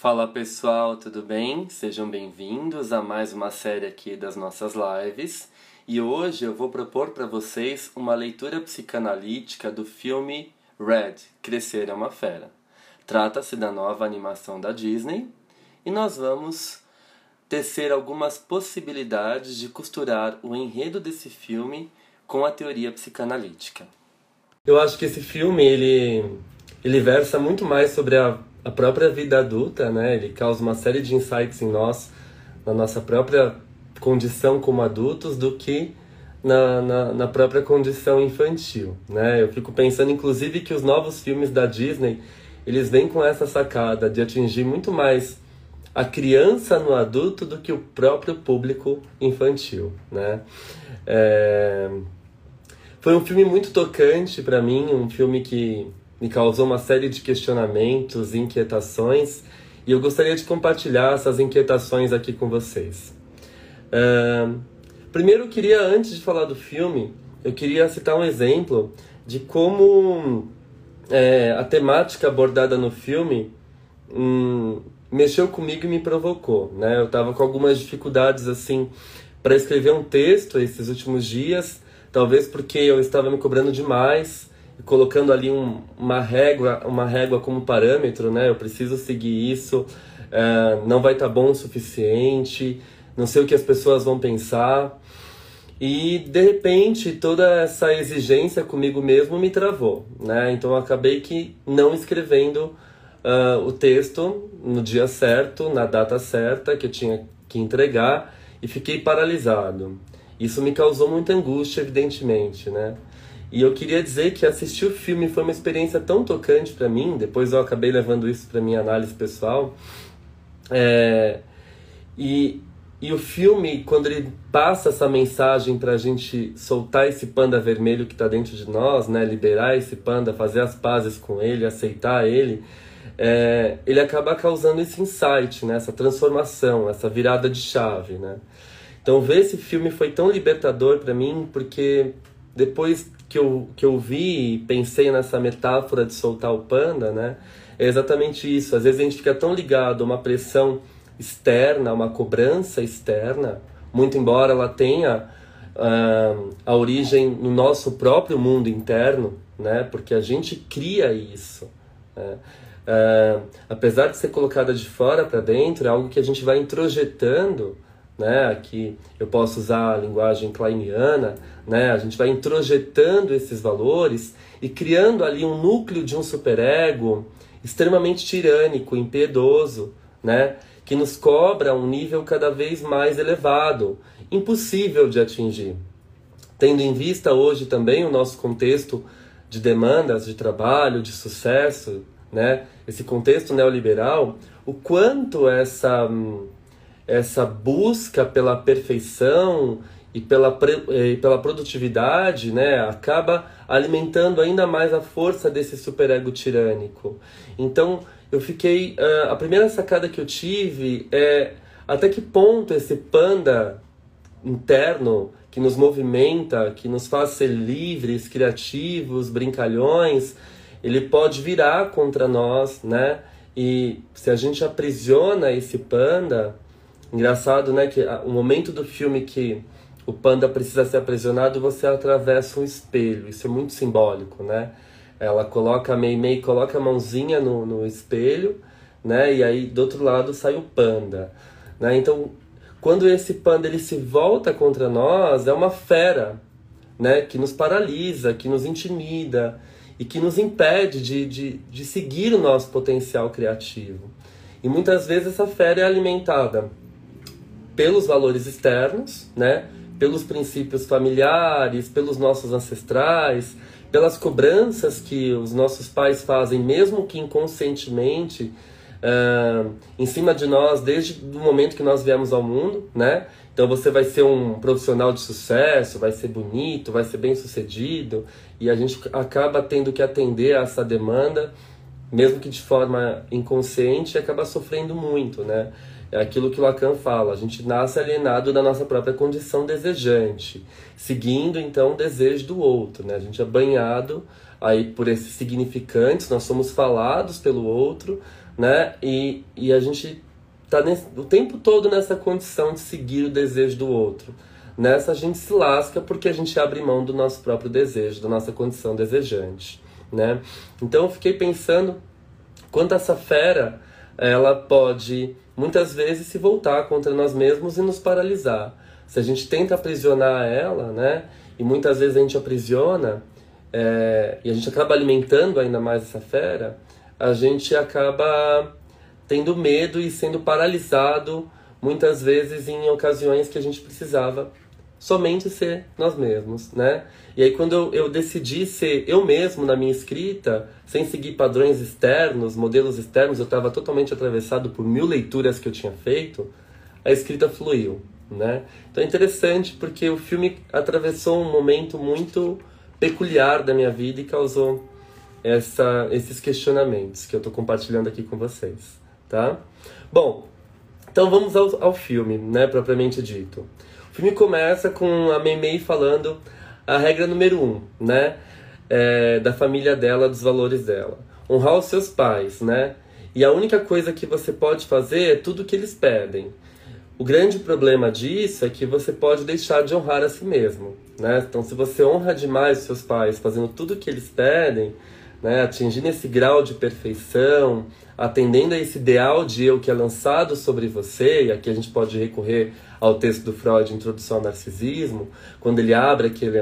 Fala pessoal, tudo bem? Sejam bem-vindos a mais uma série aqui das nossas lives. E hoje eu vou propor para vocês uma leitura psicanalítica do filme Red, Crescer é uma Fera. Trata-se da nova animação da Disney e nós vamos tecer algumas possibilidades de costurar o enredo desse filme com a teoria psicanalítica. Eu acho que esse filme ele ele versa muito mais sobre a a própria vida adulta, né? Ele causa uma série de insights em nós, na nossa própria condição como adultos, do que na, na, na, própria condição infantil, né? Eu fico pensando, inclusive, que os novos filmes da Disney, eles vêm com essa sacada de atingir muito mais a criança no adulto do que o próprio público infantil, né? É... Foi um filme muito tocante para mim, um filme que me causou uma série de questionamentos, inquietações, e eu gostaria de compartilhar essas inquietações aqui com vocês. Uh, primeiro, eu queria, antes de falar do filme, eu queria citar um exemplo de como é, a temática abordada no filme hum, mexeu comigo e me provocou. Né? Eu estava com algumas dificuldades assim para escrever um texto esses últimos dias, talvez porque eu estava me cobrando demais colocando ali um, uma régua uma régua como parâmetro, né? Eu preciso seguir isso, uh, não vai estar tá bom o suficiente, não sei o que as pessoas vão pensar. E de repente toda essa exigência comigo mesmo me travou, né? Então eu acabei que não escrevendo uh, o texto no dia certo, na data certa que eu tinha que entregar e fiquei paralisado. Isso me causou muita angústia, evidentemente, né? E eu queria dizer que assistir o filme foi uma experiência tão tocante para mim, depois eu acabei levando isso para minha análise pessoal. É, e, e o filme, quando ele passa essa mensagem para a gente soltar esse panda vermelho que está dentro de nós, né, liberar esse panda, fazer as pazes com ele, aceitar ele, é, ele acaba causando esse insight, né, essa transformação, essa virada de chave. Né? Então, ver esse filme foi tão libertador para mim, porque depois que eu, que eu vi e pensei nessa metáfora de soltar o panda, né? É exatamente isso. Às vezes a gente fica tão ligado a uma pressão externa, a uma cobrança externa, muito embora ela tenha uh, a origem no nosso próprio mundo interno, né? Porque a gente cria isso. Né? Uh, apesar de ser colocada de fora para dentro, é algo que a gente vai introjetando né? Aqui eu posso usar a linguagem kleiniana, né? A gente vai introjetando esses valores e criando ali um núcleo de um superego extremamente tirânico, impiedoso, né? Que nos cobra um nível cada vez mais elevado, impossível de atingir. Tendo em vista hoje também o nosso contexto de demandas de trabalho, de sucesso, né? Esse contexto neoliberal, o quanto essa hum, essa busca pela perfeição e pela, e pela produtividade, né, acaba alimentando ainda mais a força desse superego tirânico. Então, eu fiquei. Uh, a primeira sacada que eu tive é até que ponto esse panda interno que nos movimenta, que nos faz ser livres, criativos, brincalhões, ele pode virar contra nós, né? E se a gente aprisiona esse panda, Engraçado, né, que o momento do filme que o panda precisa ser aprisionado, você atravessa um espelho. Isso é muito simbólico, né? Ela coloca, a Mei Mei coloca a mãozinha no, no espelho, né? E aí do outro lado sai o panda, né? Então, quando esse panda ele se volta contra nós, é uma fera, né? Que nos paralisa, que nos intimida e que nos impede de, de, de seguir o nosso potencial criativo. E muitas vezes essa fera é alimentada pelos valores externos, né? Pelos princípios familiares, pelos nossos ancestrais, pelas cobranças que os nossos pais fazem, mesmo que inconscientemente, uh, em cima de nós desde o momento que nós viemos ao mundo, né? Então você vai ser um profissional de sucesso, vai ser bonito, vai ser bem sucedido, e a gente acaba tendo que atender a essa demanda, mesmo que de forma inconsciente, e acaba sofrendo muito, né? É aquilo que Lacan fala, a gente nasce alienado da nossa própria condição desejante, seguindo então o desejo do outro, né? A gente é banhado aí por esses significantes, nós somos falados pelo outro, né? E, e a gente tá nesse, o tempo todo nessa condição de seguir o desejo do outro. Nessa a gente se lasca porque a gente abre mão do nosso próprio desejo, da nossa condição desejante, né? Então eu fiquei pensando quanto essa fera ela pode muitas vezes se voltar contra nós mesmos e nos paralisar. Se a gente tenta aprisionar ela, né? E muitas vezes a gente aprisiona é, e a gente acaba alimentando ainda mais essa fera, a gente acaba tendo medo e sendo paralisado muitas vezes em ocasiões que a gente precisava somente ser nós mesmos, né? E aí quando eu, eu decidi ser eu mesmo na minha escrita, sem seguir padrões externos, modelos externos, eu estava totalmente atravessado por mil leituras que eu tinha feito, a escrita fluiu, né? Então é interessante porque o filme atravessou um momento muito peculiar da minha vida e causou essa, esses questionamentos que eu estou compartilhando aqui com vocês, tá? Bom, então vamos ao, ao filme, né, propriamente dito filme começa com a Mei falando a regra número um, né? É, da família dela, dos valores dela. Honrar os seus pais, né? E a única coisa que você pode fazer é tudo o que eles pedem. O grande problema disso é que você pode deixar de honrar a si mesmo, né? Então, se você honra demais os seus pais, fazendo tudo o que eles pedem, né? atingindo esse grau de perfeição, atendendo a esse ideal de eu que é lançado sobre você, e aqui a gente pode recorrer ao texto do Freud, Introdução ao Narcisismo, quando ele abre aquele,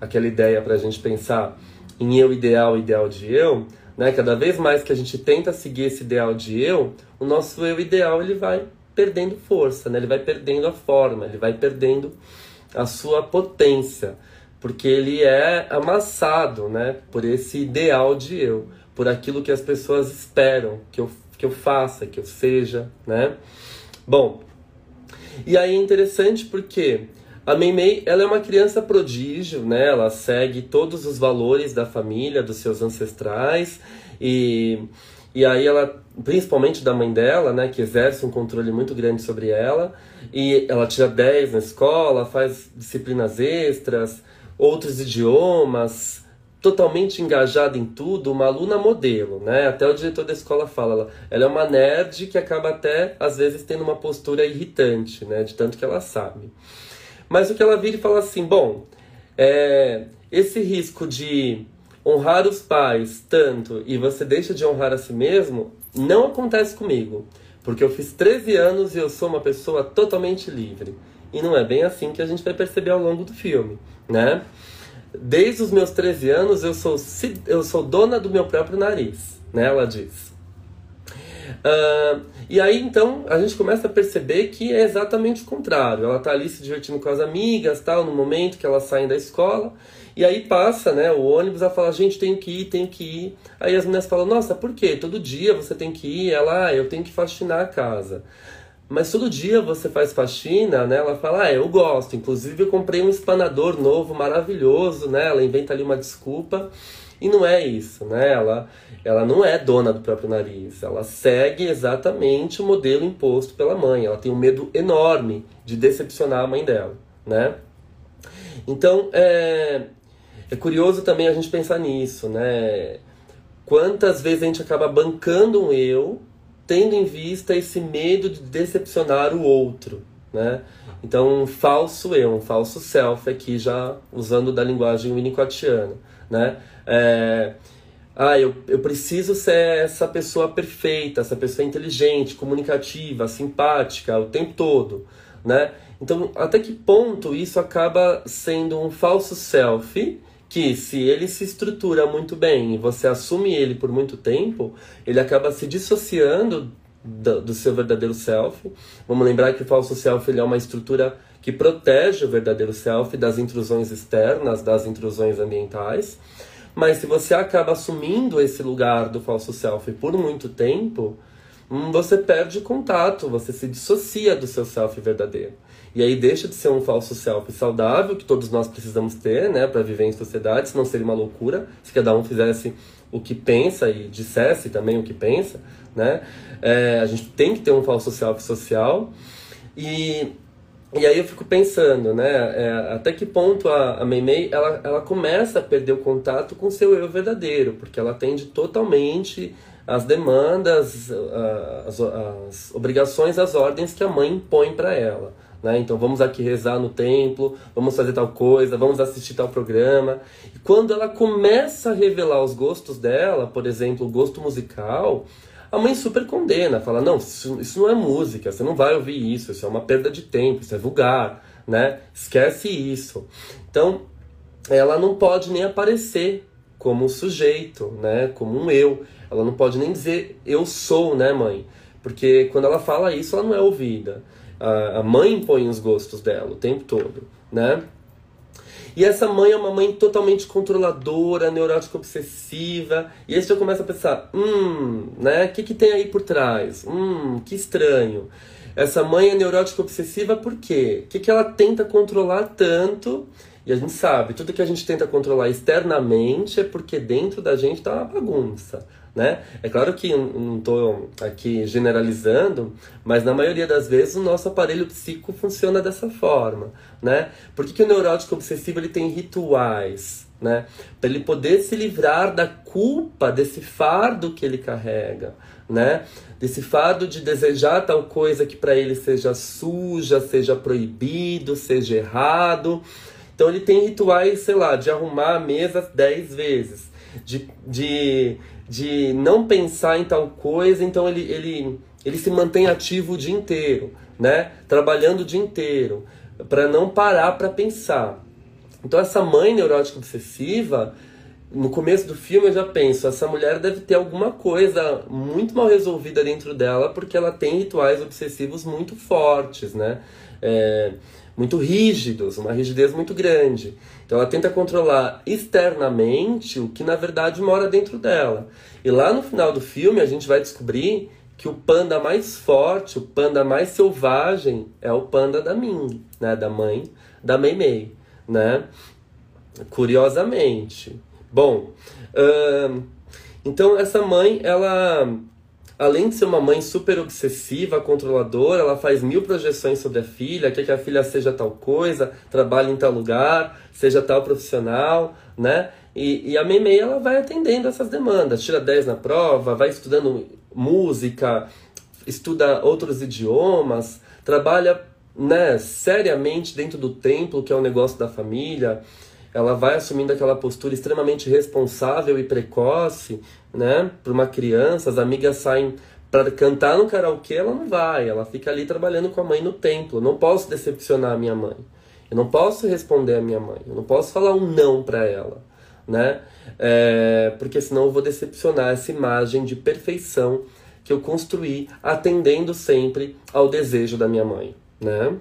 aquela ideia para a gente pensar em eu ideal, ideal de eu, né? Cada vez mais que a gente tenta seguir esse ideal de eu, o nosso eu ideal ele vai perdendo força, né? Ele vai perdendo a forma, ele vai perdendo a sua potência, porque ele é amassado, né? Por esse ideal de eu, por aquilo que as pessoas esperam que eu que eu faça, que eu seja, né? Bom, e aí é interessante porque a Meimei, ela é uma criança prodígio, né? Ela segue todos os valores da família, dos seus ancestrais e e aí ela, principalmente da mãe dela, né, que exerce um controle muito grande sobre ela, e ela tira 10 na escola, faz disciplinas extras, outros idiomas, totalmente engajada em tudo, uma aluna modelo, né? Até o diretor da escola fala, ela, ela é uma nerd que acaba até às vezes tendo uma postura irritante, né? De tanto que ela sabe. Mas o que ela vira e fala assim, bom, é, esse risco de honrar os pais tanto e você deixa de honrar a si mesmo não acontece comigo, porque eu fiz 13 anos e eu sou uma pessoa totalmente livre. E não é bem assim que a gente vai perceber ao longo do filme, né? Desde os meus 13 anos eu sou, eu sou dona do meu próprio nariz, né? Ela diz. Uh, e aí então a gente começa a perceber que é exatamente o contrário. Ela tá ali se divertindo com as amigas, tal, no momento que elas saem da escola. E aí passa, né, o ônibus, ela fala, gente, tenho que ir, tenho que ir. Aí as meninas falam, nossa, por quê? Todo dia você tem que ir? Ela, ah, eu tenho que faxinar a casa. Mas todo dia você faz faxina, né? Ela fala, ah, eu gosto. Inclusive eu comprei um espanador novo, maravilhoso, né? Ela inventa ali uma desculpa. E não é isso, né? Ela, ela não é dona do próprio nariz. Ela segue exatamente o modelo imposto pela mãe. Ela tem um medo enorme de decepcionar a mãe dela, né? Então, é, é curioso também a gente pensar nisso, né? Quantas vezes a gente acaba bancando um eu tendo em vista esse medo de decepcionar o outro, né? Então, um falso eu, um falso self aqui, já usando da linguagem winnicottiana, né? É, ah, eu, eu preciso ser essa pessoa perfeita, essa pessoa inteligente, comunicativa, simpática o tempo todo, né? Então, até que ponto isso acaba sendo um falso self que se ele se estrutura muito bem e você assume ele por muito tempo, ele acaba se dissociando do, do seu verdadeiro self. Vamos lembrar que o falso self é uma estrutura que protege o verdadeiro self das intrusões externas, das intrusões ambientais. Mas se você acaba assumindo esse lugar do falso self por muito tempo, hum, você perde contato, você se dissocia do seu self verdadeiro. E aí deixa de ser um falso self saudável, que todos nós precisamos ter, né, para viver em sociedade, senão seria uma loucura se cada um fizesse o que pensa e dissesse também o que pensa, né? É, a gente tem que ter um falso self social. E, e aí eu fico pensando, né, é, até que ponto a, a Meimei, ela, ela começa a perder o contato com seu eu verdadeiro, porque ela atende totalmente as demandas, as, as obrigações, as ordens que a mãe impõe para ela. Né? Então vamos aqui rezar no templo, vamos fazer tal coisa, vamos assistir tal programa. E quando ela começa a revelar os gostos dela, por exemplo, o gosto musical, a mãe super condena, fala: não, isso, isso não é música, você não vai ouvir isso, isso é uma perda de tempo, isso é vulgar, né? Esquece isso. Então ela não pode nem aparecer como um sujeito, né? Como um eu. Ela não pode nem dizer eu sou, né, mãe? Porque quando ela fala isso, ela não é ouvida. A, a mãe impõe os gostos dela o tempo todo, né? E essa mãe é uma mãe totalmente controladora, neurótica obsessiva. E aí você começa a pensar, hum, né? O que, que tem aí por trás? Hum, que estranho. Essa mãe é neurótica obsessiva por quê? O que, que ela tenta controlar tanto? E a gente sabe, tudo que a gente tenta controlar externamente é porque dentro da gente tá uma bagunça né? É claro que não estou aqui generalizando, mas na maioria das vezes o nosso aparelho psíquico funciona dessa forma, né? Por que, que o neurótico obsessivo ele tem rituais, né? Para ele poder se livrar da culpa desse fardo que ele carrega, né? Desse fardo de desejar tal coisa que para ele seja suja, seja proibido, seja errado. Então ele tem rituais, sei lá, de arrumar a mesa dez vezes, de, de de não pensar em tal coisa, então ele, ele, ele se mantém ativo o dia inteiro, né? Trabalhando o dia inteiro, para não parar para pensar. Então essa mãe neurótica obsessiva, no começo do filme eu já penso, essa mulher deve ter alguma coisa muito mal resolvida dentro dela, porque ela tem rituais obsessivos muito fortes, né? É, muito rígidos, uma rigidez muito grande. Então ela tenta controlar externamente o que na verdade mora dentro dela. E lá no final do filme a gente vai descobrir que o panda mais forte, o panda mais selvagem é o panda da Ming, né, da mãe da Mei Mei, né? Curiosamente. Bom, hum, então essa mãe, ela além de ser uma mãe super obsessiva, controladora, ela faz mil projeções sobre a filha, quer que a filha seja tal coisa, trabalhe em tal lugar, seja tal profissional, né? E, e a Meimei, ela vai atendendo essas demandas, tira 10 na prova, vai estudando música, estuda outros idiomas, trabalha né, seriamente dentro do templo, que é o negócio da família, ela vai assumindo aquela postura extremamente responsável e precoce, né? Para uma criança, as amigas saem para cantar no karaokê, ela não vai, ela fica ali trabalhando com a mãe no templo. Eu não posso decepcionar a minha mãe. Eu não posso responder a minha mãe. Eu não posso falar um não para ela, né? É, porque senão eu vou decepcionar essa imagem de perfeição que eu construí atendendo sempre ao desejo da minha mãe, né?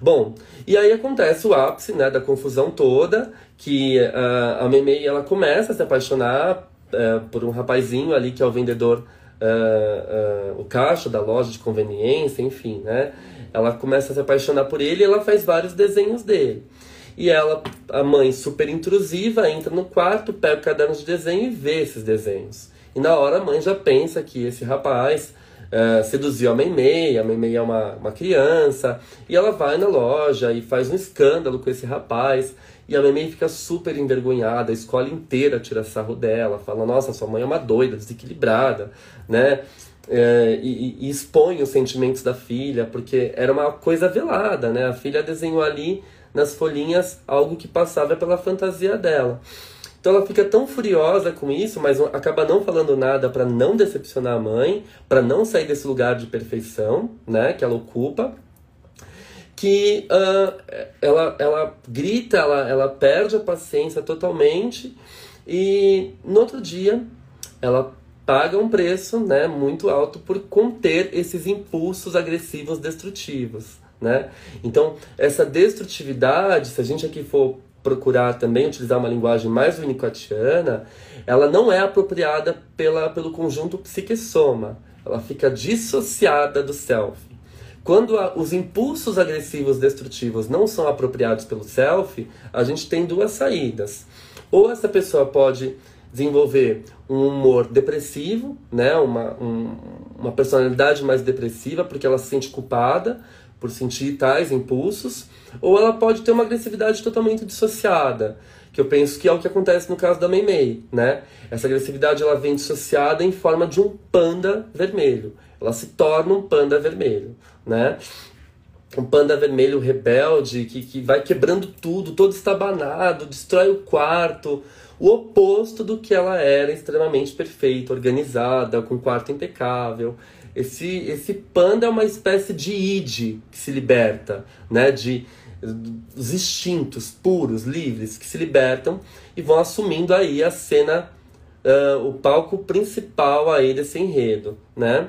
Bom, e aí acontece o ápice né, da confusão toda, que uh, a Memei ela começa a se apaixonar uh, por um rapazinho ali que é o vendedor, uh, o caixa da loja de conveniência, enfim, né? Ela começa a se apaixonar por ele e ela faz vários desenhos dele. E ela, a mãe super intrusiva, entra no quarto, pega o caderno de desenho e vê esses desenhos. E na hora a mãe já pensa que esse rapaz uh, seduziu a Meimei, a Meimei é uma, uma criança, e ela vai na loja e faz um escândalo com esse rapaz, e a Meimei fica super envergonhada, a escola inteira tira sarro dela, fala, nossa, sua mãe é uma doida, desequilibrada, né? É, e, e, expõe os sentimentos da filha, porque era uma coisa velada, né? A filha desenhou ali nas folhinhas algo que passava pela fantasia dela. Então ela fica tão furiosa com isso, mas acaba não falando nada para não decepcionar a mãe, para não sair desse lugar de perfeição, né, que ela ocupa, que uh, ela, ela grita, ela, ela perde a paciência totalmente e no outro dia ela paga um preço né, muito alto por conter esses impulsos agressivos destrutivos. Né? Então, essa destrutividade, se a gente aqui for procurar também utilizar uma linguagem mais winnicottiana, ela não é apropriada pela, pelo conjunto psique-soma. Ela fica dissociada do self. Quando a, os impulsos agressivos destrutivos não são apropriados pelo self, a gente tem duas saídas. Ou essa pessoa pode desenvolver um humor depressivo, né? uma, um, uma personalidade mais depressiva, porque ela se sente culpada por sentir tais impulsos, ou ela pode ter uma agressividade totalmente dissociada, que eu penso que é o que acontece no caso da Meimei, né? Essa agressividade ela vem dissociada em forma de um panda vermelho. Ela se torna um panda vermelho, né? Um panda vermelho rebelde que, que vai quebrando tudo, todo estabanado, destrói o quarto, o oposto do que ela era extremamente perfeita, organizada, com quarto impecável. Esse, esse panda é uma espécie de id que se liberta, né? De os instintos puros, livres, que se libertam e vão assumindo aí a cena, uh, o palco principal aí desse enredo, né?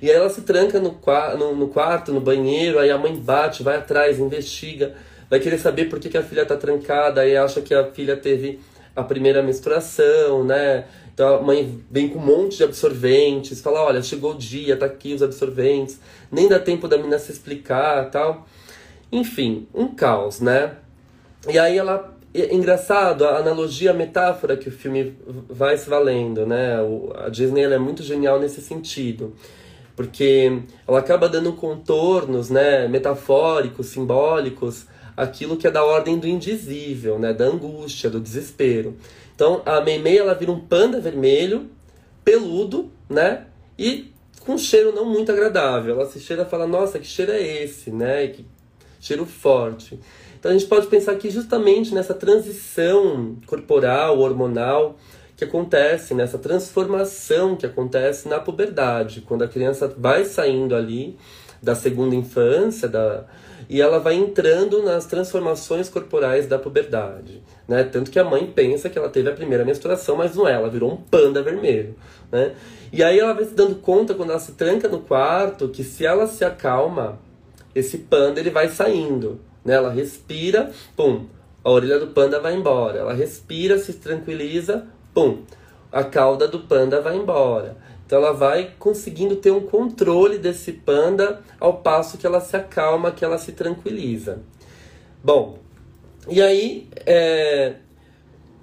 E aí ela se tranca no, no, no, quarto, no banheiro, aí a mãe bate, vai atrás, investiga, vai querer saber por que, que a filha tá trancada, aí acha que a filha teve a primeira menstruação, né? Então a mãe vem com um monte de absorventes, fala, olha, chegou o dia, tá aqui os absorventes, nem dá tempo da menina se explicar tal. Enfim, um caos, né? E aí ela. É engraçado a analogia, a metáfora que o filme vai se valendo, né? a Disney é muito genial nesse sentido. Porque ela acaba dando contornos, né, metafóricos, simbólicos, aquilo que é da ordem do indizível, né, da angústia, do desespero. Então a Meimei ela vira um panda vermelho, peludo, né? E com um cheiro não muito agradável. Ela se cheira e fala: "Nossa, que cheiro é esse?", né? Que cheiro forte. Então a gente pode pensar aqui justamente nessa transição corporal, hormonal que acontece, nessa transformação que acontece na puberdade, quando a criança vai saindo ali da segunda infância, da, e ela vai entrando nas transformações corporais da puberdade. Né? Tanto que a mãe pensa que ela teve a primeira menstruação, mas não é, ela virou um panda vermelho. Né? E aí ela vai se dando conta, quando ela se tranca no quarto, que se ela se acalma, esse panda ele vai saindo. Né? Ela respira, pum, a orelha do panda vai embora. Ela respira, se tranquiliza, pum, a cauda do panda vai embora. Então ela vai conseguindo ter um controle desse panda ao passo que ela se acalma, que ela se tranquiliza. Bom, e aí é,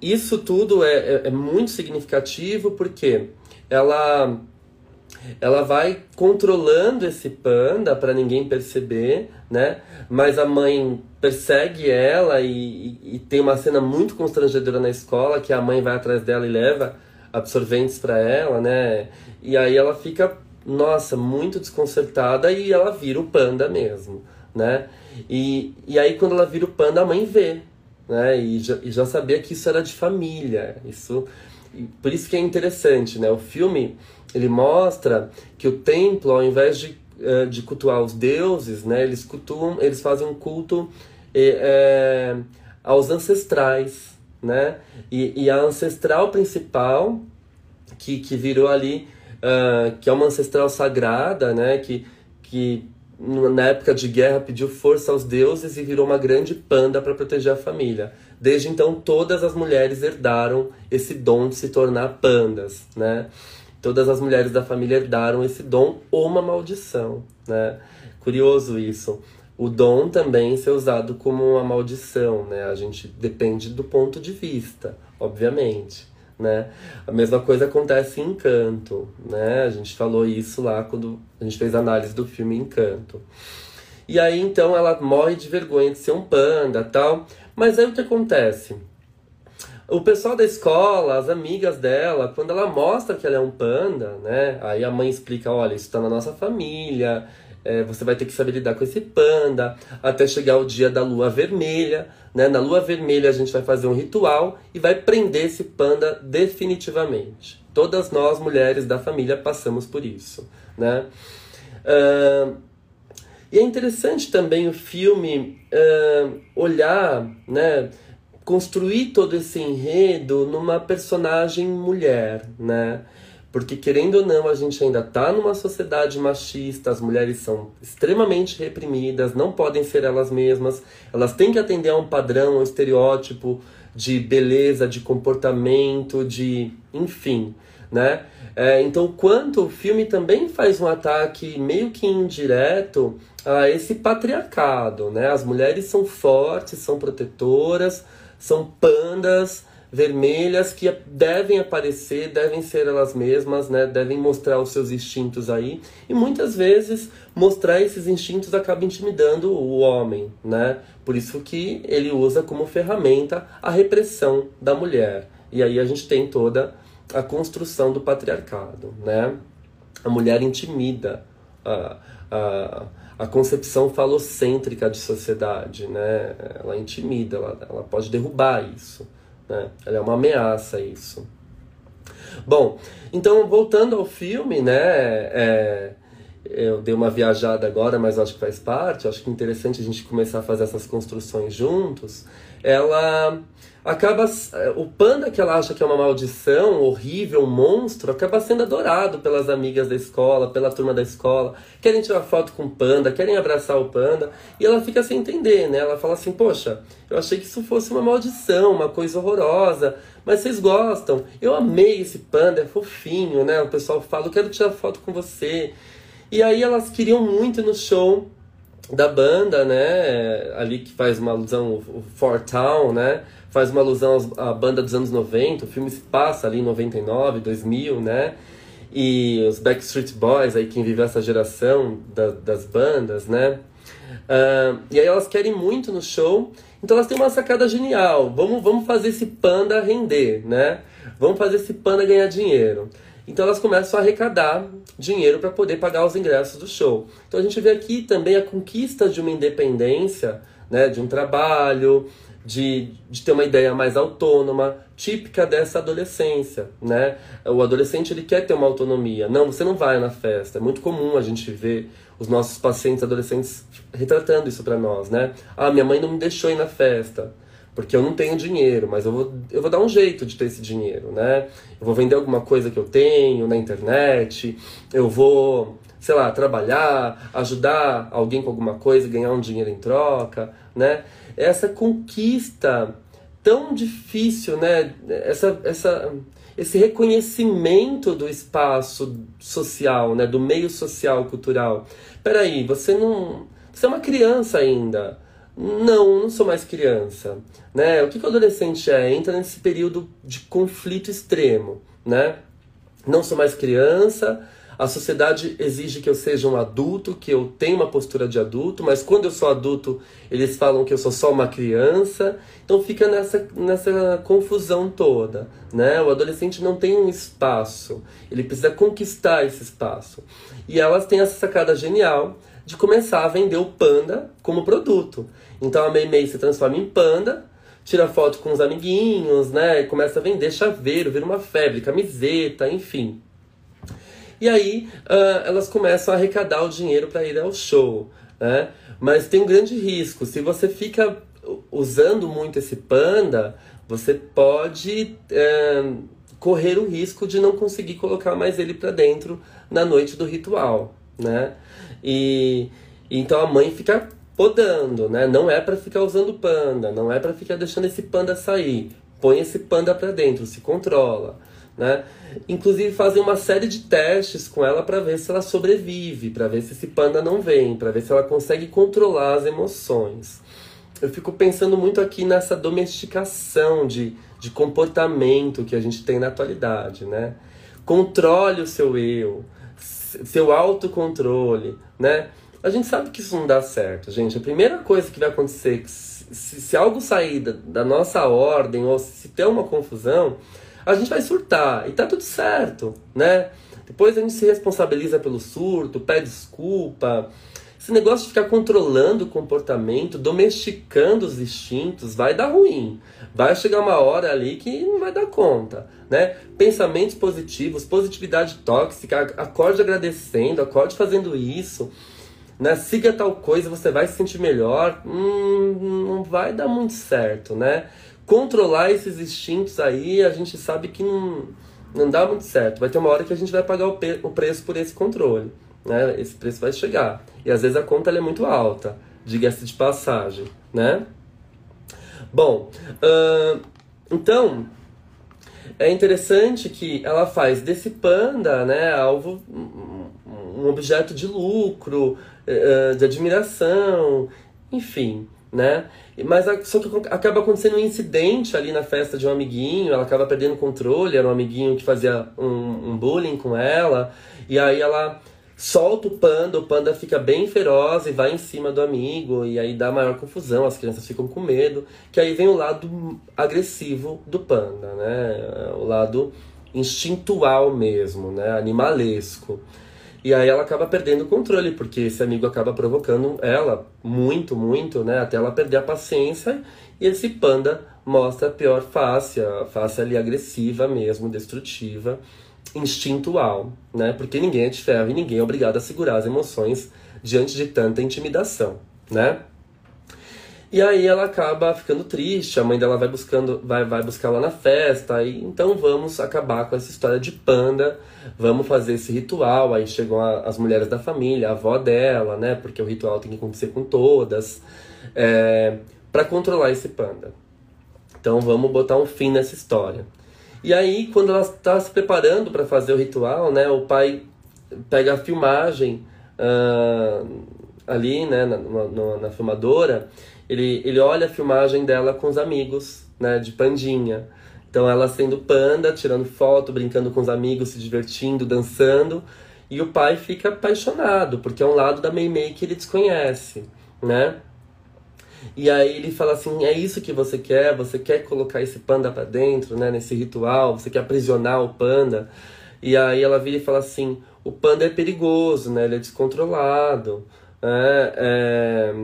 isso tudo é, é, é muito significativo porque ela ela vai controlando esse panda para ninguém perceber, né? Mas a mãe persegue ela e, e, e, tem uma cena muito constrangedora na escola que a mãe vai atrás dela e leva absorventes para ela, né? E aí ela fica, nossa, muito desconcertada e ela vira o panda mesmo, né? E, e aí quando ela vira o panda, a mãe vê, né? E já, e já sabia que isso era de família, isso... Por isso que é interessante, né? O filme, ele mostra que o templo, ao invés de, eh, de cultuar os deuses, né? Eles cultuam, eles fazem um culto é, aos ancestrais, né? E, e a ancestral principal, que, que virou ali, uh, que é uma ancestral sagrada, né? Que, que na época de guerra pediu força aos deuses e virou uma grande panda para proteger a família. Desde então, todas as mulheres herdaram esse dom de se tornar pandas, né? Todas as mulheres da família herdaram esse dom ou uma maldição, né? Curioso isso o dom também ser usado como uma maldição, né? A gente depende do ponto de vista, obviamente, né? A mesma coisa acontece em Encanto, né? A gente falou isso lá quando a gente fez análise do filme Encanto. E aí então ela morre de vergonha de ser um panda, tal. Mas aí o que acontece? O pessoal da escola, as amigas dela, quando ela mostra que ela é um panda, né? Aí a mãe explica, olha, isso tá na nossa família, é, você vai ter que saber lidar com esse panda até chegar o dia da lua vermelha, né? Na lua vermelha a gente vai fazer um ritual e vai prender esse panda definitivamente. Todas nós, mulheres da família, passamos por isso, né? Uh, e é interessante também o filme uh, olhar, né? Construir todo esse enredo numa personagem mulher, né? Porque, querendo ou não, a gente ainda está numa sociedade machista, as mulheres são extremamente reprimidas, não podem ser elas mesmas, elas têm que atender a um padrão, a um estereótipo de beleza, de comportamento, de. enfim. Né? É, então, quanto o filme também faz um ataque meio que indireto a esse patriarcado, né? As mulheres são fortes, são protetoras, são pandas, vermelhas que devem aparecer, devem ser elas mesmas, né? Devem mostrar os seus instintos aí. E muitas vezes mostrar esses instintos acaba intimidando o homem, né? Por isso que ele usa como ferramenta a repressão da mulher. E aí a gente tem toda a construção do patriarcado, né? A mulher intimida a, a, a concepção falocêntrica de sociedade, né? Ela intimida, ela, ela pode derrubar isso. Né? Ela é uma ameaça isso. Bom, então voltando ao filme, né? É, eu dei uma viajada agora, mas acho que faz parte. Acho que é interessante a gente começar a fazer essas construções juntos. Ela acaba o panda que ela acha que é uma maldição, horrível, um monstro, acaba sendo adorado pelas amigas da escola, pela turma da escola. Querem tirar foto com o panda, querem abraçar o panda, e ela fica sem entender, né? Ela fala assim: "Poxa, eu achei que isso fosse uma maldição, uma coisa horrorosa, mas vocês gostam. Eu amei esse panda, é fofinho, né? O pessoal fala: "Eu quero tirar foto com você". E aí elas queriam muito no show da banda, né? Ali que faz uma alusão, o Fort Town, né? Faz uma alusão à banda dos anos 90. O filme se passa ali em 99, 2000, né? E os Backstreet Boys, aí quem viveu essa geração da, das bandas, né? Uh, e aí elas querem muito no show, então elas têm uma sacada genial. Vamos, vamos fazer esse panda render, né? Vamos fazer esse panda ganhar dinheiro. Então elas começam a arrecadar dinheiro para poder pagar os ingressos do show. Então a gente vê aqui também a conquista de uma independência, né, de um trabalho, de, de ter uma ideia mais autônoma, típica dessa adolescência, né? O adolescente ele quer ter uma autonomia. Não, você não vai na festa. É muito comum a gente ver os nossos pacientes adolescentes retratando isso para nós, né? Ah, minha mãe não me deixou ir na festa porque eu não tenho dinheiro, mas eu vou, eu vou dar um jeito de ter esse dinheiro, né? Eu vou vender alguma coisa que eu tenho na internet, eu vou, sei lá, trabalhar, ajudar alguém com alguma coisa, ganhar um dinheiro em troca, né? Essa conquista tão difícil, né? Essa, essa, esse reconhecimento do espaço social, né? Do meio social, cultural. Peraí, você não... Você é uma criança ainda não, não sou mais criança. Né? O que, que o adolescente é? Entra nesse período de conflito extremo. Né? Não sou mais criança, a sociedade exige que eu seja um adulto, que eu tenha uma postura de adulto, mas quando eu sou adulto, eles falam que eu sou só uma criança. Então fica nessa, nessa confusão toda. Né? O adolescente não tem um espaço, ele precisa conquistar esse espaço. E elas têm essa sacada genial de começar a vender o panda como produto. Então a Meimei se transforma em panda, tira foto com os amiguinhos, né? Começa a vender chaveiro, vira uma febre, camiseta, enfim. E aí uh, elas começam a arrecadar o dinheiro para ir ao show, né? Mas tem um grande risco. Se você fica usando muito esse panda, você pode uh, correr o risco de não conseguir colocar mais ele para dentro na noite do ritual, né? E então a mãe fica podando, né? Não é para ficar usando panda, não é para ficar deixando esse panda sair. Põe esse panda para dentro, se controla, né? Inclusive fazem uma série de testes com ela para ver se ela sobrevive, para ver se esse panda não vem, para ver se ela consegue controlar as emoções. Eu fico pensando muito aqui nessa domesticação de, de comportamento que a gente tem na atualidade, né? Controle o seu eu, seu autocontrole, né? A gente sabe que isso não dá certo, gente. A primeira coisa que vai acontecer, se, se algo sair da, da nossa ordem ou se der uma confusão, a gente vai surtar e tá tudo certo, né? Depois a gente se responsabiliza pelo surto, pede desculpa, esse negócio de ficar controlando o comportamento, domesticando os instintos, vai dar ruim. Vai chegar uma hora ali que não vai dar conta, né? Pensamentos positivos, positividade tóxica, acorde agradecendo, acorde fazendo isso, né? Siga tal coisa, você vai se sentir melhor. Hum, não vai dar muito certo, né? Controlar esses instintos aí, a gente sabe que não, não dá muito certo. Vai ter uma hora que a gente vai pagar o, o preço por esse controle né? Esse preço vai chegar. E às vezes a conta é muito alta, diga-se de passagem, né? Bom, uh, então é interessante que ela faz desse panda, né, alvo um objeto de lucro, uh, de admiração, enfim, né? Mas só que acaba acontecendo um incidente ali na festa de um amiguinho, ela acaba perdendo controle, era um amiguinho que fazia um, um bullying com ela, e aí ela solta o panda, o panda fica bem feroz e vai em cima do amigo, e aí dá maior confusão, as crianças ficam com medo, que aí vem o lado agressivo do panda, né? O lado instintual mesmo, né? Animalesco. E aí ela acaba perdendo o controle, porque esse amigo acaba provocando ela muito, muito, né? Até ela perder a paciência, e esse panda mostra a pior face, a face ali agressiva mesmo, destrutiva instintual, né? Porque ninguém é de ferro e ninguém é obrigado a segurar as emoções diante de tanta intimidação, né? E aí ela acaba ficando triste, a mãe dela vai buscando, vai, vai buscar lá na festa, e então vamos acabar com essa história de panda, vamos fazer esse ritual, aí chegam a, as mulheres da família, a avó dela, né? Porque o ritual tem que acontecer com todas, é, para controlar esse panda. Então vamos botar um fim nessa história. E aí, quando ela está se preparando para fazer o ritual, né, o pai pega a filmagem uh, ali, né, na, na, na, filmadora, ele, ele olha a filmagem dela com os amigos, né, de pandinha. Então ela sendo panda, tirando foto, brincando com os amigos, se divertindo, dançando. E o pai fica apaixonado, porque é um lado da Mei Mei que ele desconhece, né? E aí ele fala assim: é isso que você quer? Você quer colocar esse panda para dentro, né? Nesse ritual? Você quer aprisionar o panda? E aí ela vira e fala assim: o panda é perigoso, né? Ele é descontrolado. É, é,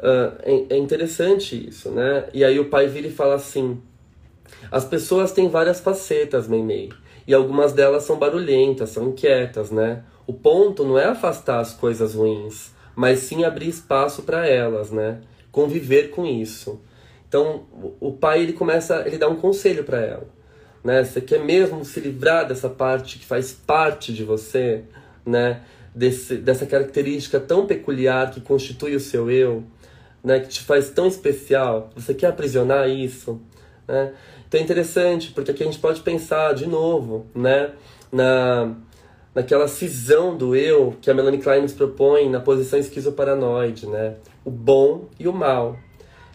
é, é interessante isso, né? E aí o pai vira e fala assim: as pessoas têm várias facetas, Meimei. E algumas delas são barulhentas, são inquietas, né? O ponto não é afastar as coisas ruins mas sim abrir espaço para elas, né? Conviver com isso. Então, o pai ele começa, ele dá um conselho para ela, né? Você quer mesmo se livrar dessa parte que faz parte de você, né? Desse, dessa característica tão peculiar que constitui o seu eu, né? Que te faz tão especial. Você quer aprisionar isso, né? Então é interessante porque aqui a gente pode pensar de novo, né? Na naquela cisão do eu que a Melanie Klein nos propõe na posição esquizoparanoide, né? O bom e o mal.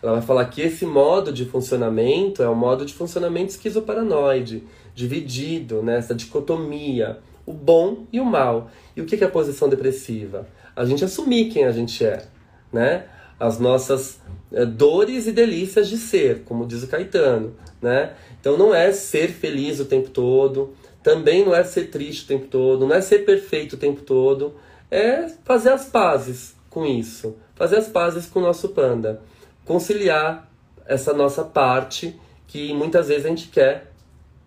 Ela vai falar que esse modo de funcionamento é o modo de funcionamento esquizoparanoide, dividido nessa dicotomia, o bom e o mal. E o que é a posição depressiva? A gente assumir quem a gente é, né? As nossas é, dores e delícias de ser, como diz o Caetano, né? Então não é ser feliz o tempo todo, também não é ser triste o tempo todo, não é ser perfeito o tempo todo, é fazer as pazes com isso, fazer as pazes com o nosso panda, conciliar essa nossa parte que muitas vezes a gente quer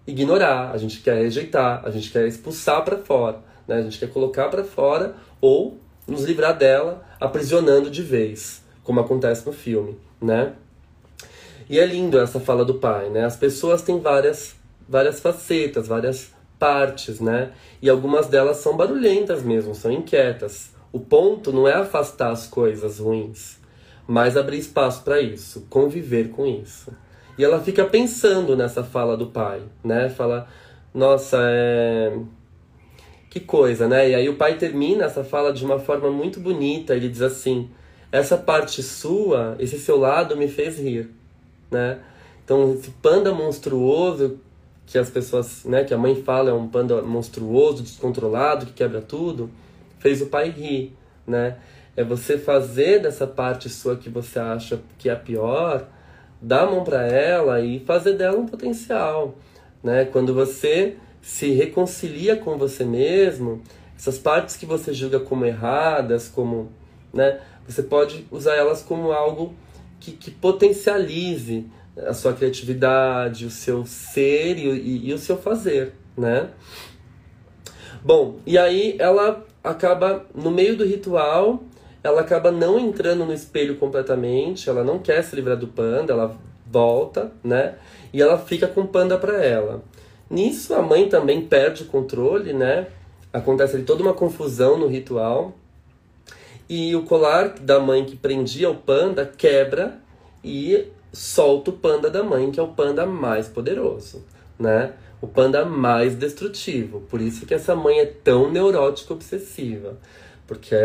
ignorar, a gente quer rejeitar, a gente quer expulsar para fora, né? a gente quer colocar para fora ou nos livrar dela, aprisionando de vez, como acontece no filme, né? E é lindo essa fala do pai, né? As pessoas têm várias, várias facetas, várias partes, né? E algumas delas são barulhentas mesmo, são inquietas. O ponto não é afastar as coisas ruins, mas abrir espaço para isso, conviver com isso. E ela fica pensando nessa fala do pai, né? Fala, nossa, é. Que coisa, né? E aí o pai termina essa fala de uma forma muito bonita. Ele diz assim: essa parte sua, esse seu lado me fez rir, né? Então, esse panda monstruoso que as pessoas, né, que a mãe fala é um panda monstruoso, descontrolado, que quebra tudo, fez o pai rir, né? É você fazer dessa parte sua que você acha que é pior, dar a mão para ela e fazer dela um potencial, né? Quando você se reconcilia com você mesmo, essas partes que você julga como erradas, como né? Você pode usar elas como algo que, que potencialize a sua criatividade, o seu ser e, e, e o seu fazer, né? Bom, e aí ela acaba, no meio do ritual, ela acaba não entrando no espelho completamente, ela não quer se livrar do panda, ela volta, né? E ela fica com o panda para ela. Nisso a mãe também perde o controle, né? Acontece ali toda uma confusão no ritual. E o colar da mãe que prendia o panda quebra e solta o panda da mãe, que é o panda mais poderoso, né? O panda mais destrutivo. Por isso que essa mãe é tão neurótica obsessiva. Porque,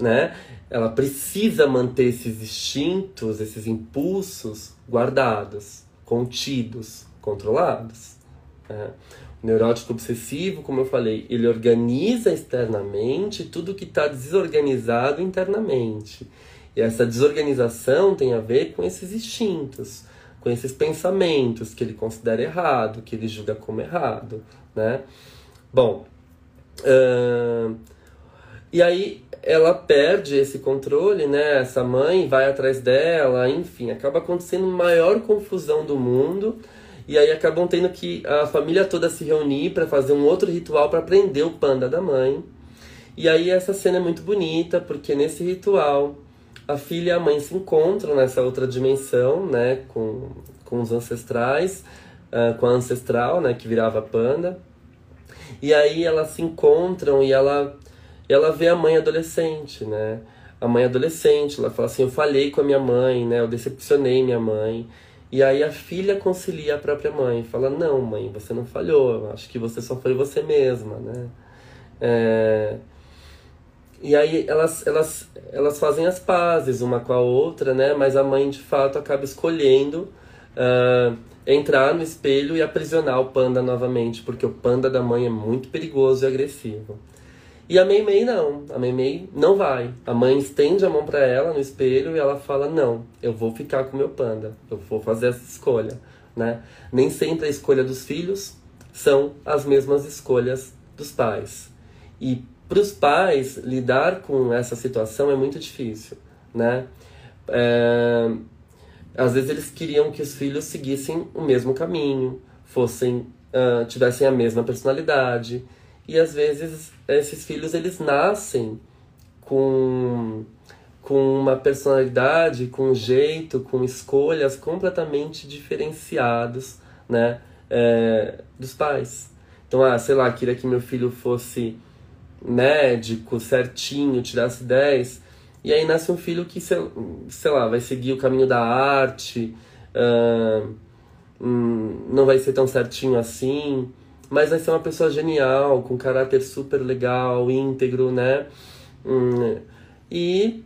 né, ela precisa manter esses instintos, esses impulsos guardados, contidos, controlados. Né? Neurótico obsessivo, como eu falei, ele organiza externamente tudo que está desorganizado internamente. E essa desorganização tem a ver com esses instintos, com esses pensamentos que ele considera errado, que ele julga como errado, né? Bom, uh, e aí ela perde esse controle, né? Essa mãe vai atrás dela, enfim, acaba acontecendo maior confusão do mundo. E aí acabam tendo que a família toda se reunir para fazer um outro ritual para prender o panda da mãe. E aí essa cena é muito bonita, porque nesse ritual a filha e a mãe se encontram nessa outra dimensão, né, com, com os ancestrais, uh, com a ancestral, né, que virava panda. E aí elas se encontram e ela, ela vê a mãe adolescente, né? A mãe adolescente, ela fala assim, eu falhei com a minha mãe, né? Eu decepcionei minha mãe. E aí a filha concilia a própria mãe, fala, não mãe, você não falhou, acho que você só foi você mesma, né? É... E aí elas, elas, elas fazem as pazes uma com a outra, né? Mas a mãe de fato acaba escolhendo uh, entrar no espelho e aprisionar o panda novamente, porque o panda da mãe é muito perigoso e agressivo. E a Meimei não, a Meimei não vai. A mãe estende a mão para ela no espelho e ela fala: "Não, eu vou ficar com meu panda. Eu vou fazer essa escolha", né? Nem sempre a escolha dos filhos são as mesmas escolhas dos pais. E para os pais, lidar com essa situação é muito difícil, né? É, às vezes eles queriam que os filhos seguissem o mesmo caminho, fossem uh, tivessem a mesma personalidade e às vezes esses filhos eles nascem com com uma personalidade, com um jeito, com escolhas completamente diferenciados, né, é, dos pais. Então, ah, sei lá, queria que meu filho fosse médico certinho, tirasse 10, e aí nasce um filho que, sei, sei lá, vai seguir o caminho da arte, uh, não vai ser tão certinho assim, mas vai ser uma pessoa genial, com caráter super legal, íntegro, né? Um, e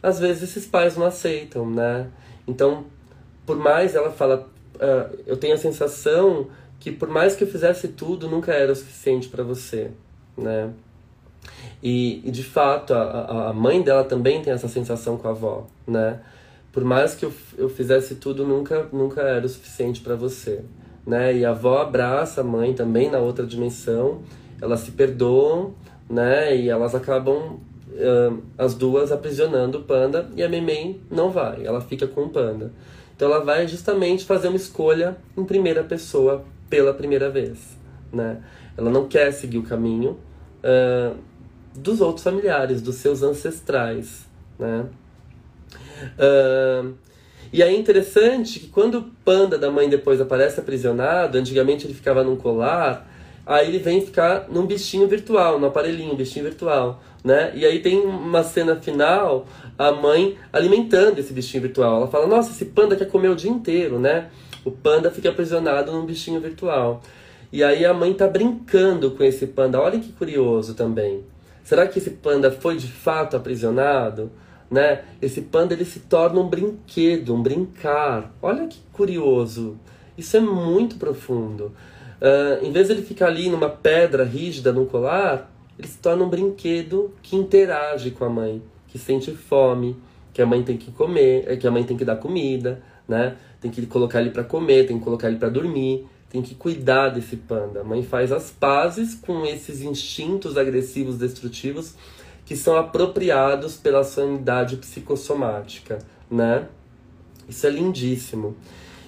às vezes esses pais não aceitam, né? Então, por mais ela fala, uh, eu tenho a sensação que por mais que eu fizesse tudo, nunca era o suficiente para você, né? E, e de fato, a, a mãe dela também tem essa sensação com a avó, né? Por mais que eu, eu fizesse tudo, nunca, nunca era o suficiente para você, né? E a avó abraça a mãe também na outra dimensão, elas se perdoam, né? E elas acabam, uh, as duas, aprisionando o panda e a Memei não vai, ela fica com o panda. Então ela vai justamente fazer uma escolha em primeira pessoa pela primeira vez, né? Ela não quer seguir o caminho, uh, dos outros familiares, dos seus ancestrais, né? Uh, e é interessante que quando o panda da mãe depois aparece aprisionado, antigamente ele ficava num colar, aí ele vem ficar num bichinho virtual, no aparelhinho, bichinho virtual, né? E aí tem uma cena final, a mãe alimentando esse bichinho virtual. Ela fala, nossa, esse panda quer comer o dia inteiro, né? O panda fica aprisionado num bichinho virtual. E aí a mãe tá brincando com esse panda. Olha que curioso também. Será que esse panda foi de fato aprisionado? Né? Esse panda ele se torna um brinquedo, um brincar. Olha que curioso. Isso é muito profundo. Uh, em vez de ele ficar ali numa pedra rígida, num colar, ele se torna um brinquedo que interage com a mãe, que sente fome, que a mãe tem que comer, é, que a mãe tem que dar comida, né? Tem que colocar ele para comer, tem que colocar ele para dormir tem que cuidar desse panda. A mãe faz as pazes com esses instintos agressivos, destrutivos que são apropriados pela sua unidade psicossomática, né? Isso é lindíssimo.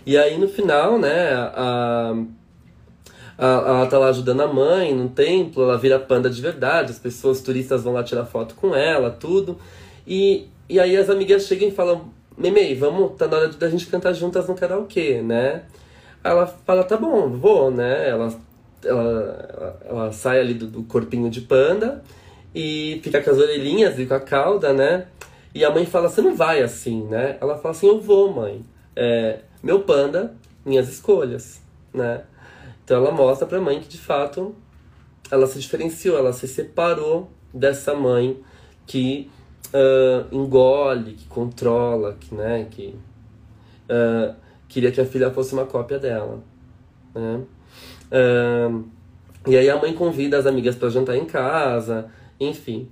E aí no final, né, a, a, ela tá lá ajudando a mãe no templo, ela vira panda de verdade, as pessoas turistas vão lá tirar foto com ela, tudo. E, e aí as amigas chegam e falam, Memei, vamos, tá na hora da gente cantar juntas no karaokê, né? Ela fala, tá bom, vou, né? Ela, ela, ela, ela sai ali do, do corpinho de panda e fica com as orelhinhas e com a cauda, né? E a mãe fala, você não vai assim, né? Ela fala assim, eu vou, mãe. É, meu panda, minhas escolhas, né? Então ela mostra pra mãe que de fato ela se diferenciou, ela se separou dessa mãe que uh, engole, que controla, que, né, que uh, queria que a filha fosse uma cópia dela. Né? Uh, e aí a mãe convida as amigas para jantar em casa, enfim.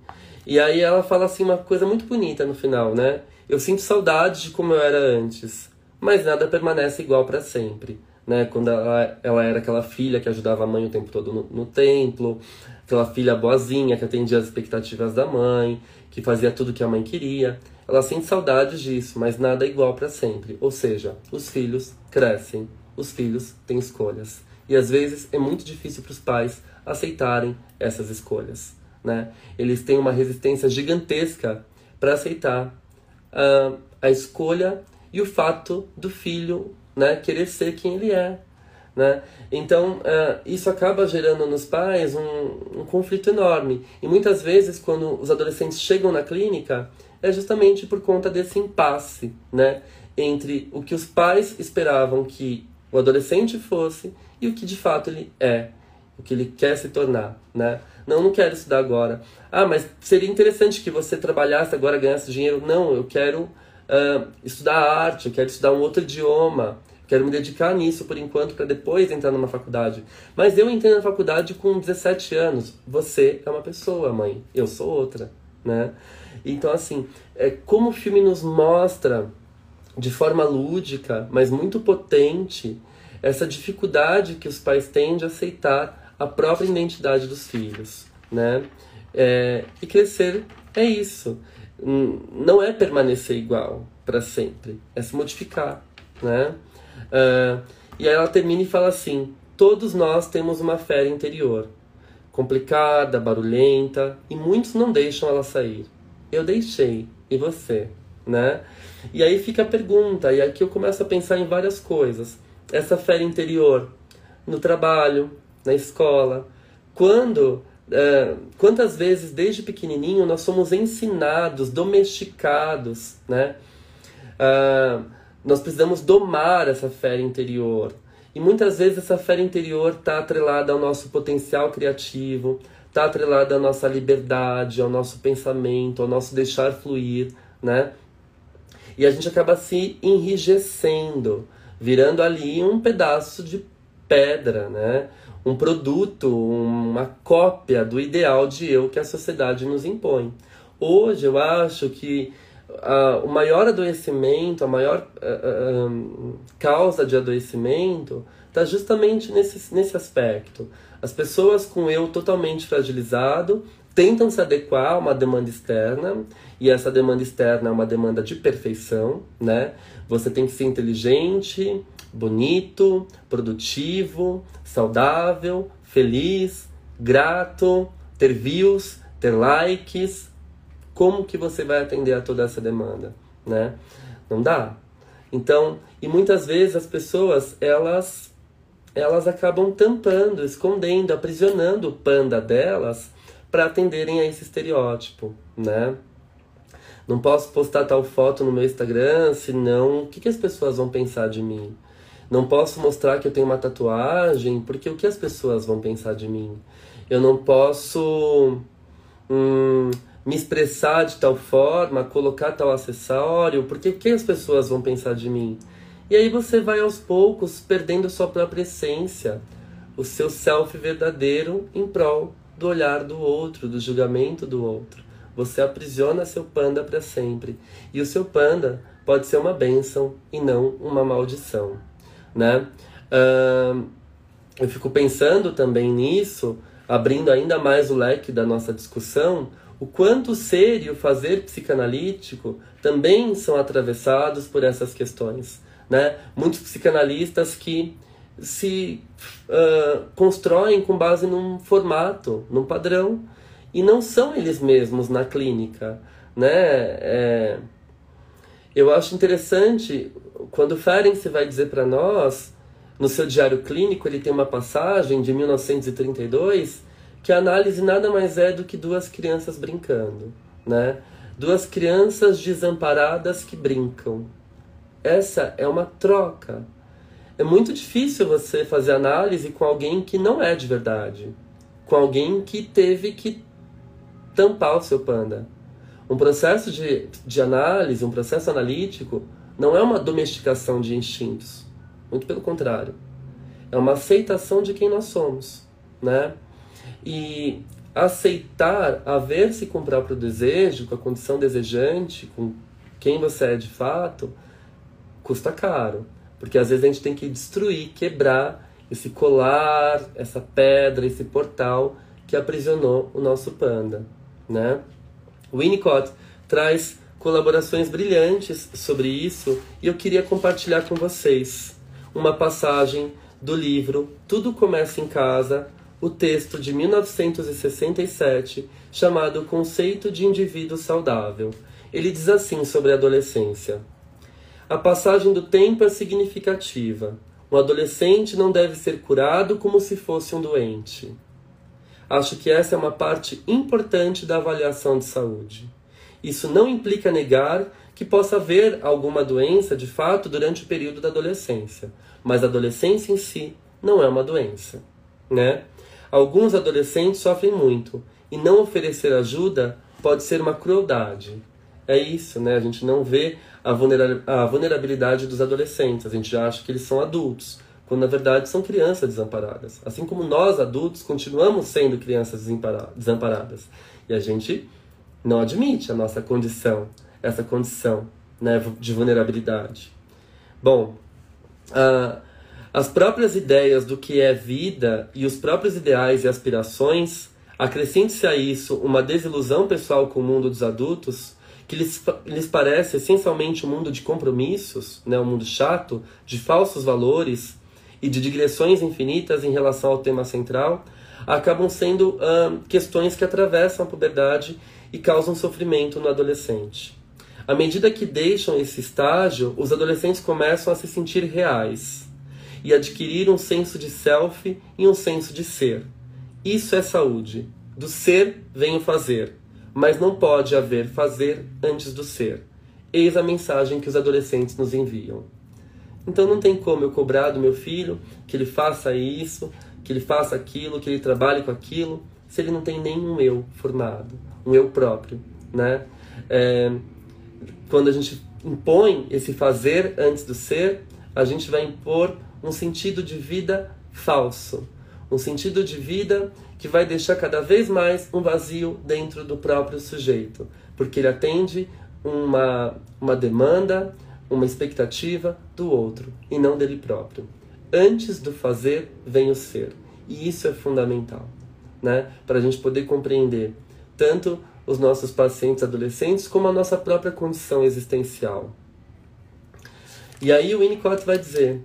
E aí ela fala assim uma coisa muito bonita no final, né? Eu sinto saudade de como eu era antes, mas nada permanece igual para sempre. Né? Quando ela, ela era aquela filha que ajudava a mãe o tempo todo no, no templo, aquela filha boazinha que atendia as expectativas da mãe, que fazia tudo que a mãe queria. Ela sente saudades disso, mas nada é igual para sempre. Ou seja, os filhos crescem, os filhos têm escolhas. E às vezes é muito difícil para os pais aceitarem essas escolhas. Né? Eles têm uma resistência gigantesca para aceitar uh, a escolha e o fato do filho né, querer ser quem ele é. Né? Então, uh, isso acaba gerando nos pais um, um conflito enorme. E muitas vezes, quando os adolescentes chegam na clínica, é justamente por conta desse impasse né? entre o que os pais esperavam que o adolescente fosse e o que de fato ele é, o que ele quer se tornar. Né? Não, não quero estudar agora. Ah, mas seria interessante que você trabalhasse agora, ganhasse dinheiro. Não, eu quero uh, estudar arte, eu quero estudar um outro idioma Quero me dedicar nisso por enquanto para depois entrar numa faculdade. Mas eu entrei na faculdade com 17 anos. Você é uma pessoa, mãe. Eu sou outra, né? Então assim, é como o filme nos mostra de forma lúdica, mas muito potente, essa dificuldade que os pais têm de aceitar a própria identidade dos filhos, né? É, e crescer é isso. Não é permanecer igual para sempre, é se modificar, né? Uh, e aí ela termina e fala assim: Todos nós temos uma fera interior, complicada, barulhenta, e muitos não deixam ela sair. Eu deixei, e você? Né? E aí fica a pergunta, e aqui eu começo a pensar em várias coisas. Essa fera interior, no trabalho, na escola, quando Uh, quantas vezes desde pequenininho nós somos ensinados, domesticados, né? Uh, nós precisamos domar essa fé interior. E muitas vezes essa fé interior está atrelada ao nosso potencial criativo, está atrelada à nossa liberdade, ao nosso pensamento, ao nosso deixar fluir, né? E a gente acaba se enrijecendo, virando ali um pedaço de pedra, né? Um produto, uma cópia do ideal de eu que a sociedade nos impõe. Hoje eu acho que uh, o maior adoecimento, a maior uh, uh, causa de adoecimento está justamente nesse, nesse aspecto. As pessoas com eu totalmente fragilizado tentam se adequar a uma demanda externa, e essa demanda externa é uma demanda de perfeição, né? Você tem que ser inteligente, bonito, produtivo, saudável, feliz, grato, ter views, ter likes, como que você vai atender a toda essa demanda, né? Não dá. Então, e muitas vezes as pessoas, elas elas acabam tampando, escondendo, aprisionando o panda delas para atenderem a esse estereótipo, né? Não posso postar tal foto no meu Instagram, senão o que, que as pessoas vão pensar de mim? Não posso mostrar que eu tenho uma tatuagem, porque o que as pessoas vão pensar de mim? Eu não posso hum, me expressar de tal forma, colocar tal acessório, porque o que as pessoas vão pensar de mim? E aí você vai aos poucos perdendo sua própria essência, o seu self verdadeiro em prol do olhar do outro, do julgamento do outro. Você aprisiona seu panda para sempre. E o seu panda pode ser uma bênção e não uma maldição, né? Uh, eu fico pensando também nisso, abrindo ainda mais o leque da nossa discussão, o quanto o ser e o fazer psicanalítico também são atravessados por essas questões. Né? Muitos psicanalistas que se uh, constroem com base num formato, num padrão, e não são eles mesmos na clínica. Né? É, eu acho interessante quando Ferenc vai dizer para nós, no seu diário clínico, ele tem uma passagem de 1932 que a análise nada mais é do que duas crianças brincando, né? Duas crianças desamparadas que brincam. Essa é uma troca. É muito difícil você fazer análise com alguém que não é de verdade, com alguém que teve que tampar o seu panda. Um processo de, de análise, um processo analítico, não é uma domesticação de instintos. Muito pelo contrário. É uma aceitação de quem nós somos, né? E aceitar a ver-se com o próprio desejo, com a condição desejante, com quem você é de fato, custa caro. Porque às vezes a gente tem que destruir, quebrar esse colar, essa pedra, esse portal que aprisionou o nosso panda, né? Winnicott traz colaborações brilhantes sobre isso e eu queria compartilhar com vocês uma passagem do livro Tudo Começa em Casa, o texto de 1967 chamado Conceito de Indivíduo Saudável. Ele diz assim sobre a adolescência: A passagem do tempo é significativa. Um adolescente não deve ser curado como se fosse um doente. Acho que essa é uma parte importante da avaliação de saúde. Isso não implica negar que possa haver alguma doença de fato durante o período da adolescência, mas a adolescência em si não é uma doença, né? Alguns adolescentes sofrem muito e não oferecer ajuda pode ser uma crueldade. É isso, né? A gente não vê a vulnerabilidade dos adolescentes, a gente já acha que eles são adultos quando na verdade são crianças desamparadas. Assim como nós adultos continuamos sendo crianças desamparadas. E a gente não admite a nossa condição, essa condição né, de vulnerabilidade. Bom, as próprias ideias do que é vida e os próprios ideais e aspirações, acrescente-se a isso uma desilusão pessoal com o mundo dos adultos, que lhes, lhes parece essencialmente um mundo de compromissos, né, um mundo chato, de falsos valores, e de digressões infinitas em relação ao tema central, acabam sendo questões que atravessam a puberdade e causam sofrimento no adolescente. À medida que deixam esse estágio, os adolescentes começam a se sentir reais e adquirir um senso de self e um senso de ser. Isso é saúde. Do ser vem o fazer, mas não pode haver fazer antes do ser. Eis a mensagem que os adolescentes nos enviam. Então não tem como eu cobrar do meu filho que ele faça isso, que ele faça aquilo, que ele trabalhe com aquilo, se ele não tem nenhum eu formado, um eu próprio, né? É, quando a gente impõe esse fazer antes do ser, a gente vai impor um sentido de vida falso, um sentido de vida que vai deixar cada vez mais um vazio dentro do próprio sujeito, porque ele atende uma, uma demanda, uma expectativa do outro e não dele próprio. Antes do fazer vem o ser, e isso é fundamental, né? Para a gente poder compreender tanto os nossos pacientes adolescentes como a nossa própria condição existencial. E aí o Winnicott vai dizer,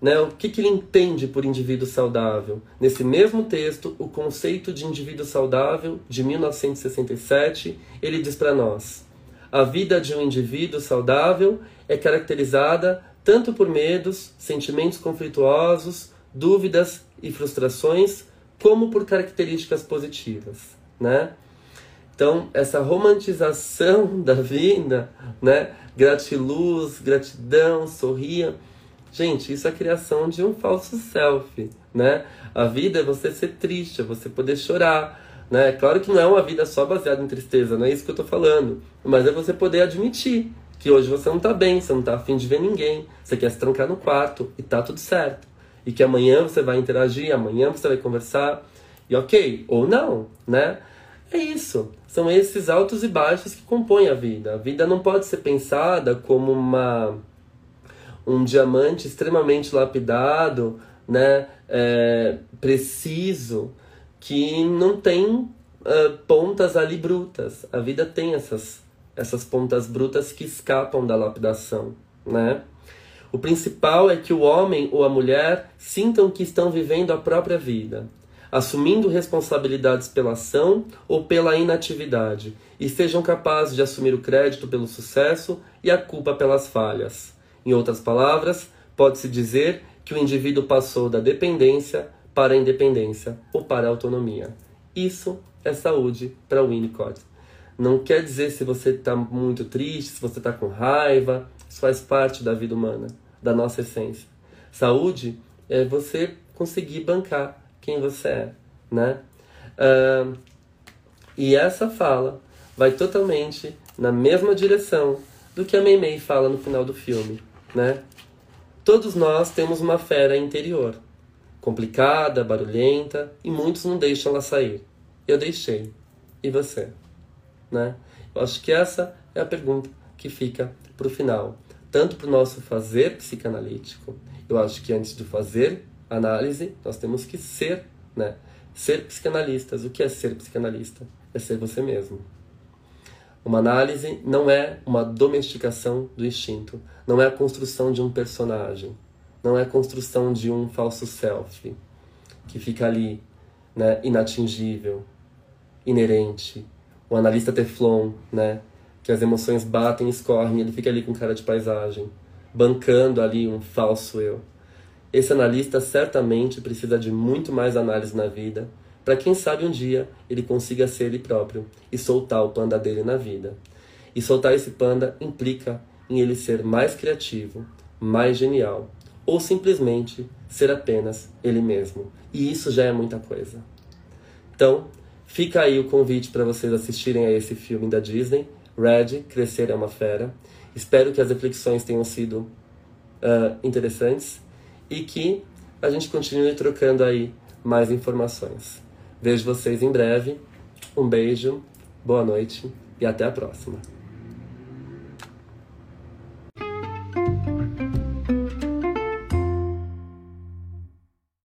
né, o que, que ele entende por indivíduo saudável? Nesse mesmo texto, o conceito de indivíduo saudável de 1967, ele diz para nós: a vida de um indivíduo saudável é caracterizada tanto por medos, sentimentos conflituosos, dúvidas e frustrações, como por características positivas, né? Então, essa romantização da vida, né? Gratiluz, gratidão, sorria. Gente, isso é a criação de um falso self, né? A vida é você ser triste, é você poder chorar, né? Claro que não é uma vida só baseada em tristeza, não é isso que eu estou falando. Mas é você poder admitir que hoje você não está bem, você não está afim de ver ninguém, você quer se trancar no quarto e tá tudo certo. E que amanhã você vai interagir, amanhã você vai conversar, e ok, ou não, né? É isso. São esses altos e baixos que compõem a vida. A vida não pode ser pensada como uma um diamante extremamente lapidado, né? É, preciso, que não tem uh, pontas ali brutas. A vida tem essas, essas pontas brutas que escapam da lapidação, né? O principal é que o homem ou a mulher sintam que estão vivendo a própria vida, assumindo responsabilidades pela ação ou pela inatividade, e sejam capazes de assumir o crédito pelo sucesso e a culpa pelas falhas. Em outras palavras, pode-se dizer que o indivíduo passou da dependência para a independência ou para a autonomia. Isso é saúde para o Winnicott. Não quer dizer se você está muito triste, se você está com raiva, isso faz parte da vida humana da nossa essência. Saúde é você conseguir bancar quem você é, né? Uh, e essa fala vai totalmente na mesma direção do que a Meimei fala no final do filme, né? Todos nós temos uma fera interior, complicada, barulhenta, e muitos não deixam ela sair. Eu deixei. E você? Né? Eu acho que essa é a pergunta que fica para o final tanto para o nosso fazer psicanalítico. Eu acho que antes de fazer análise, nós temos que ser, né? Ser psicanalistas. O que é ser psicanalista? É ser você mesmo. Uma análise não é uma domesticação do instinto, não é a construção de um personagem, não é a construção de um falso self que fica ali, né, inatingível, inerente. O analista Teflon, né, que as emoções batem escorrem, ele fica ali com cara de paisagem, bancando ali um falso eu. Esse analista certamente precisa de muito mais análise na vida, para quem sabe um dia ele consiga ser ele próprio e soltar o panda dele na vida. E soltar esse panda implica em ele ser mais criativo, mais genial, ou simplesmente ser apenas ele mesmo. E isso já é muita coisa. Então, fica aí o convite para vocês assistirem a esse filme da Disney Red, Crescer é uma Fera. Espero que as reflexões tenham sido uh, interessantes e que a gente continue trocando aí mais informações. Vejo vocês em breve. Um beijo, boa noite e até a próxima.